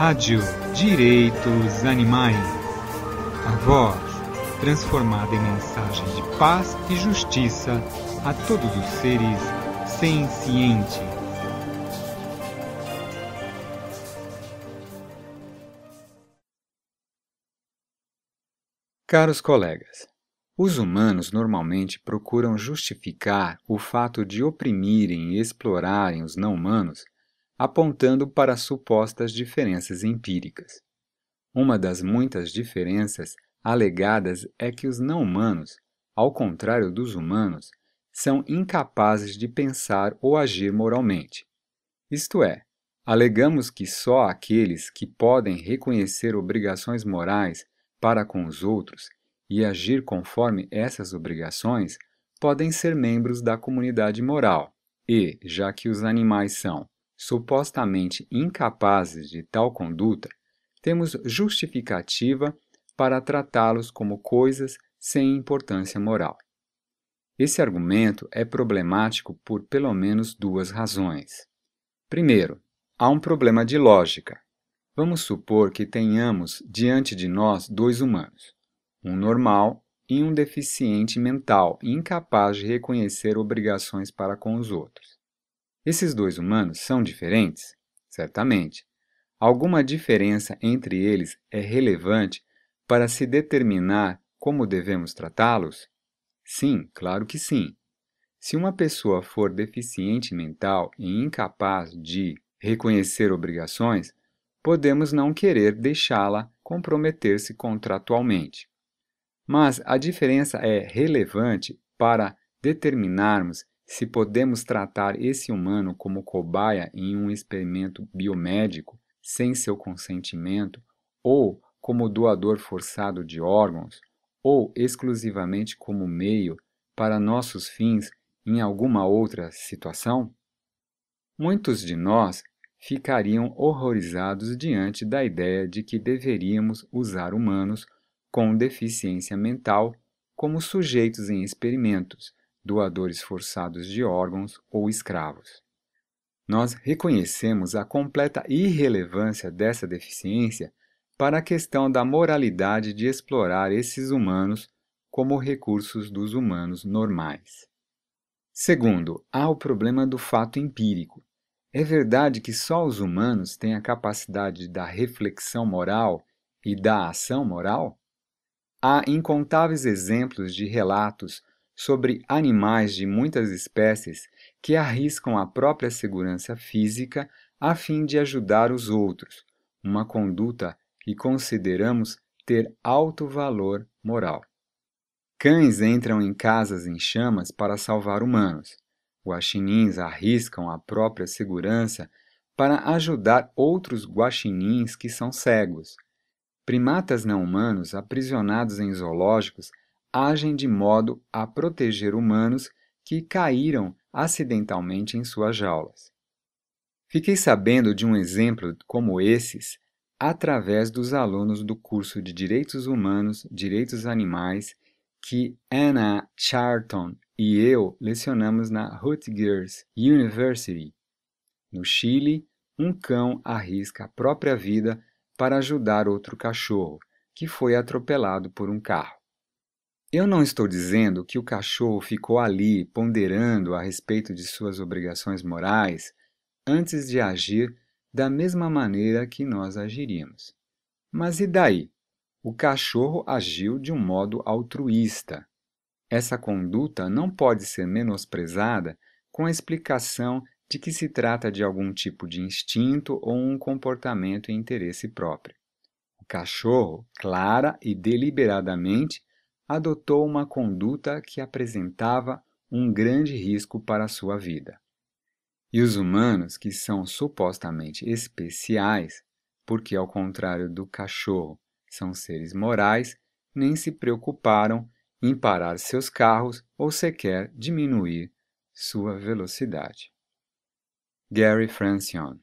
Rádio Direitos Animais. A voz transformada em mensagem de paz e justiça a todos os seres sencientes. Caros colegas, os humanos normalmente procuram justificar o fato de oprimirem e explorarem os não-humanos apontando para supostas diferenças empíricas. Uma das muitas diferenças alegadas é que os não-humanos, ao contrário dos humanos, são incapazes de pensar ou agir moralmente. Isto é, alegamos que só aqueles que podem reconhecer obrigações morais para com os outros e agir conforme essas obrigações podem ser membros da comunidade moral, e, já que os animais são supostamente incapazes de tal conduta, temos justificativa para tratá-los como coisas sem importância moral. Esse argumento é problemático por pelo menos duas razões. Primeiro, há um problema de lógica. Vamos supor que tenhamos diante de nós dois humanos, um normal e um deficiente mental incapaz de reconhecer obrigações para com os outros. Esses dois humanos são diferentes? Certamente. Alguma diferença entre eles é relevante para se determinar como devemos tratá-los? Sim, claro que sim. Se uma pessoa for deficiente mental e incapaz de reconhecer obrigações, podemos não querer deixá-la comprometer-se contratualmente. Mas a diferença é relevante para determinarmos se podemos tratar esse humano como cobaia em um experimento biomédico sem seu consentimento, ou como doador forçado de órgãos, ou exclusivamente como meio para nossos fins em alguma outra situação? Muitos de nós ficariam horrorizados diante da ideia de que deveríamos usar humanos com deficiência mental como sujeitos em experimentos doadores forçados de órgãos ou escravos. Nós reconhecemos a completa irrelevância dessa deficiência para a questão da moralidade de explorar esses humanos como recursos dos humanos normais. Segundo, há o problema do fato empírico. É verdade que só os humanos têm a capacidade da reflexão moral e da ação moral? Há incontáveis exemplos de relatos sobre animais de muitas espécies que arriscam a própria segurança física a fim de ajudar os outros, uma conduta que consideramos ter alto valor moral. Cães entram em casas em chamas para salvar humanos. Guaxinins arriscam a própria segurança para ajudar outros guaxinins que são cegos. Primatas não humanos aprisionados em zoológicos agem de modo a proteger humanos que caíram acidentalmente em suas jaulas. Fiquei sabendo de um exemplo como esses através dos alunos do curso de Direitos Humanos, Direitos Animais que Anna Charlton e eu lecionamos na Rutgers University. No Chile, um cão arrisca a própria vida para ajudar outro cachorro, que foi atropelado por um carro. Eu não estou dizendo que o cachorro ficou ali ponderando a respeito de suas obrigações morais antes de agir da mesma maneira que nós agiríamos. Mas e daí? O cachorro agiu de um modo altruísta. Essa conduta não pode ser menosprezada com a explicação de que se trata de algum tipo de instinto ou um comportamento em interesse próprio. O cachorro, clara e deliberadamente, adotou uma conduta que apresentava um grande risco para a sua vida. E os humanos, que são supostamente especiais, porque ao contrário do cachorro são seres morais, nem se preocuparam em parar seus carros ou sequer diminuir sua velocidade. Gary Francione